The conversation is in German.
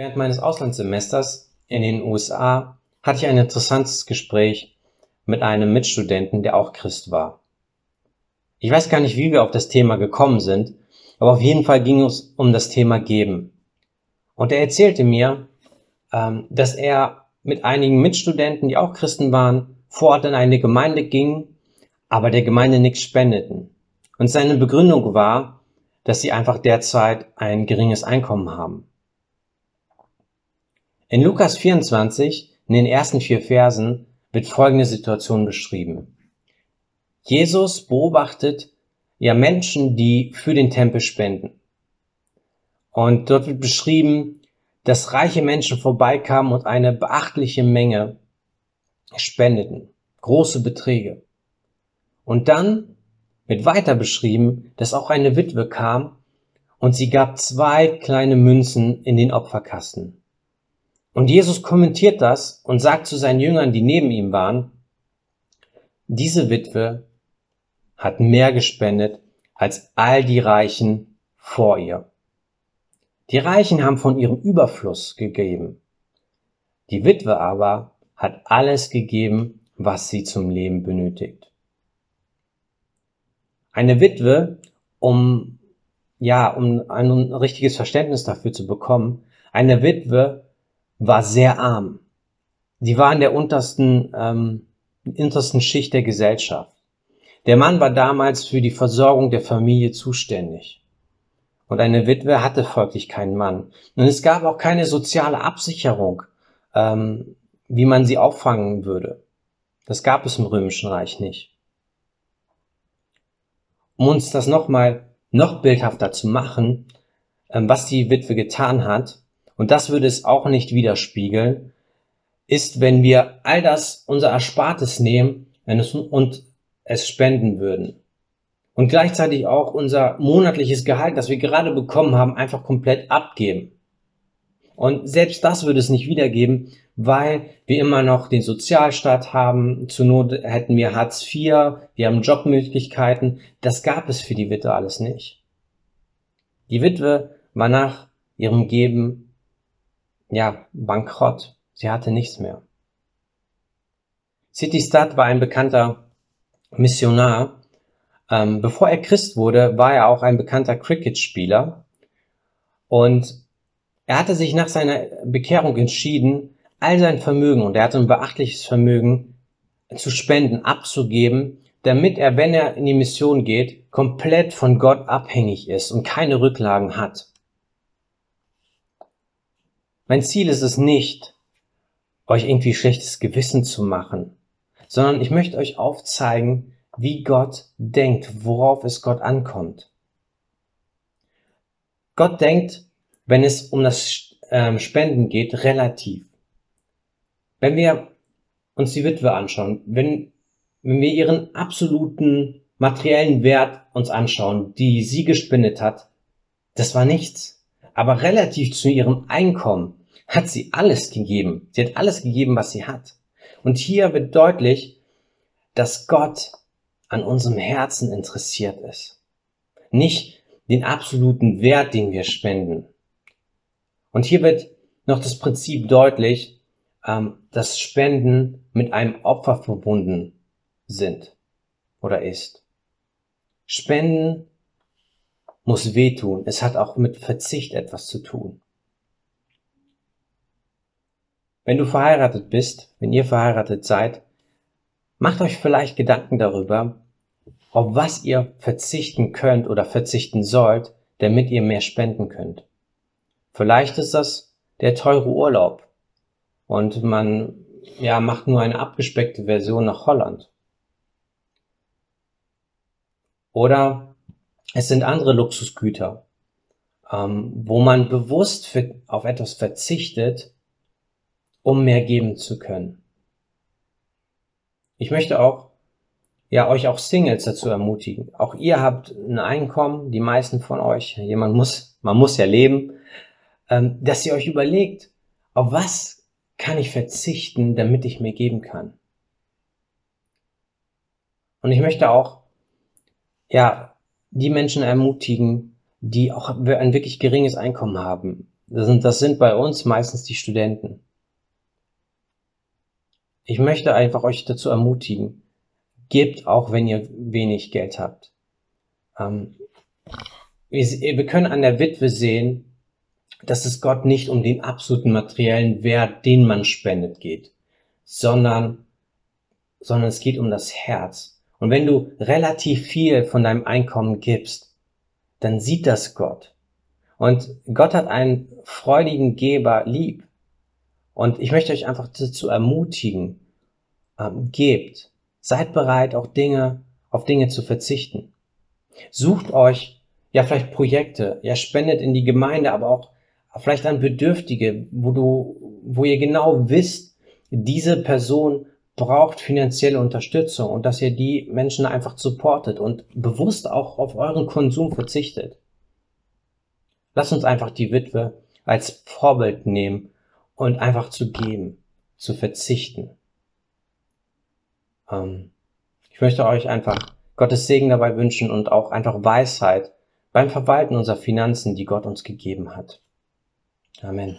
Während meines Auslandssemesters in den USA hatte ich ein interessantes Gespräch mit einem Mitstudenten, der auch Christ war. Ich weiß gar nicht, wie wir auf das Thema gekommen sind, aber auf jeden Fall ging es um das Thema Geben. Und er erzählte mir, ähm, dass er mit einigen Mitstudenten, die auch Christen waren, vor Ort in eine Gemeinde ging, aber der Gemeinde nichts spendeten. Und seine Begründung war, dass sie einfach derzeit ein geringes Einkommen haben. In Lukas 24, in den ersten vier Versen, wird folgende Situation beschrieben. Jesus beobachtet ja Menschen, die für den Tempel spenden. Und dort wird beschrieben, dass reiche Menschen vorbeikamen und eine beachtliche Menge spendeten. Große Beträge. Und dann wird weiter beschrieben, dass auch eine Witwe kam und sie gab zwei kleine Münzen in den Opferkasten. Und Jesus kommentiert das und sagt zu seinen Jüngern, die neben ihm waren, diese Witwe hat mehr gespendet als all die Reichen vor ihr. Die Reichen haben von ihrem Überfluss gegeben. Die Witwe aber hat alles gegeben, was sie zum Leben benötigt. Eine Witwe, um, ja, um ein richtiges Verständnis dafür zu bekommen, eine Witwe war sehr arm. Sie war in der untersten, ähm, untersten Schicht der Gesellschaft. Der Mann war damals für die Versorgung der Familie zuständig. Und eine Witwe hatte folglich keinen Mann. Und es gab auch keine soziale Absicherung, ähm, wie man sie auffangen würde. Das gab es im Römischen Reich nicht. Um uns das nochmal noch bildhafter zu machen, ähm, was die Witwe getan hat, und das würde es auch nicht widerspiegeln, ist, wenn wir all das, unser Erspartes nehmen es, und es spenden würden. Und gleichzeitig auch unser monatliches Gehalt, das wir gerade bekommen haben, einfach komplett abgeben. Und selbst das würde es nicht wiedergeben, weil wir immer noch den Sozialstaat haben. Zur Not hätten wir Hartz IV, wir haben Jobmöglichkeiten. Das gab es für die Witwe alles nicht. Die Witwe war nach ihrem Geben ja, bankrott. Sie hatte nichts mehr. City Stud war ein bekannter Missionar. Ähm, bevor er Christ wurde, war er auch ein bekannter Cricket-Spieler. Und er hatte sich nach seiner Bekehrung entschieden, all sein Vermögen, und er hatte ein beachtliches Vermögen, zu spenden, abzugeben, damit er, wenn er in die Mission geht, komplett von Gott abhängig ist und keine Rücklagen hat. Mein Ziel ist es nicht, euch irgendwie schlechtes Gewissen zu machen, sondern ich möchte euch aufzeigen, wie Gott denkt, worauf es Gott ankommt. Gott denkt, wenn es um das ähm, Spenden geht, relativ. Wenn wir uns die Witwe anschauen, wenn, wenn wir ihren absoluten materiellen Wert uns anschauen, die sie gespendet hat, das war nichts. Aber relativ zu ihrem Einkommen hat sie alles gegeben. Sie hat alles gegeben, was sie hat. Und hier wird deutlich, dass Gott an unserem Herzen interessiert ist. Nicht den absoluten Wert, den wir spenden. Und hier wird noch das Prinzip deutlich, ähm, dass Spenden mit einem Opfer verbunden sind oder ist. Spenden muss wehtun. Es hat auch mit Verzicht etwas zu tun. Wenn du verheiratet bist, wenn ihr verheiratet seid, macht euch vielleicht Gedanken darüber, auf was ihr verzichten könnt oder verzichten sollt, damit ihr mehr spenden könnt. Vielleicht ist das der teure Urlaub und man ja, macht nur eine abgespeckte Version nach Holland. Oder es sind andere Luxusgüter, ähm, wo man bewusst für, auf etwas verzichtet, um mehr geben zu können. Ich möchte auch, ja, euch auch Singles dazu ermutigen. Auch ihr habt ein Einkommen, die meisten von euch, jemand muss, man muss ja leben, ähm, dass ihr euch überlegt, auf was kann ich verzichten, damit ich mir geben kann. Und ich möchte auch, ja, die Menschen ermutigen, die auch ein wirklich geringes Einkommen haben, Das sind, das sind bei uns meistens die Studenten. Ich möchte einfach euch dazu ermutigen, gebt auch, wenn ihr wenig Geld habt. Ähm, wir, wir können an der Witwe sehen, dass es Gott nicht um den absoluten materiellen Wert, den man spendet, geht, sondern, sondern es geht um das Herz. Und wenn du relativ viel von deinem Einkommen gibst, dann sieht das Gott. Und Gott hat einen freudigen Geber lieb. Und ich möchte euch einfach dazu ermutigen, ähm, gebt. Seid bereit, auch Dinge, auf Dinge zu verzichten. Sucht euch ja vielleicht Projekte, ja spendet in die Gemeinde, aber auch vielleicht an Bedürftige, wo du, wo ihr genau wisst, diese Person braucht finanzielle Unterstützung und dass ihr die Menschen einfach supportet und bewusst auch auf euren Konsum verzichtet. Lass uns einfach die Witwe als Vorbild nehmen und einfach zu geben, zu verzichten. Ähm, ich möchte euch einfach Gottes Segen dabei wünschen und auch einfach Weisheit beim Verwalten unserer Finanzen, die Gott uns gegeben hat. Amen.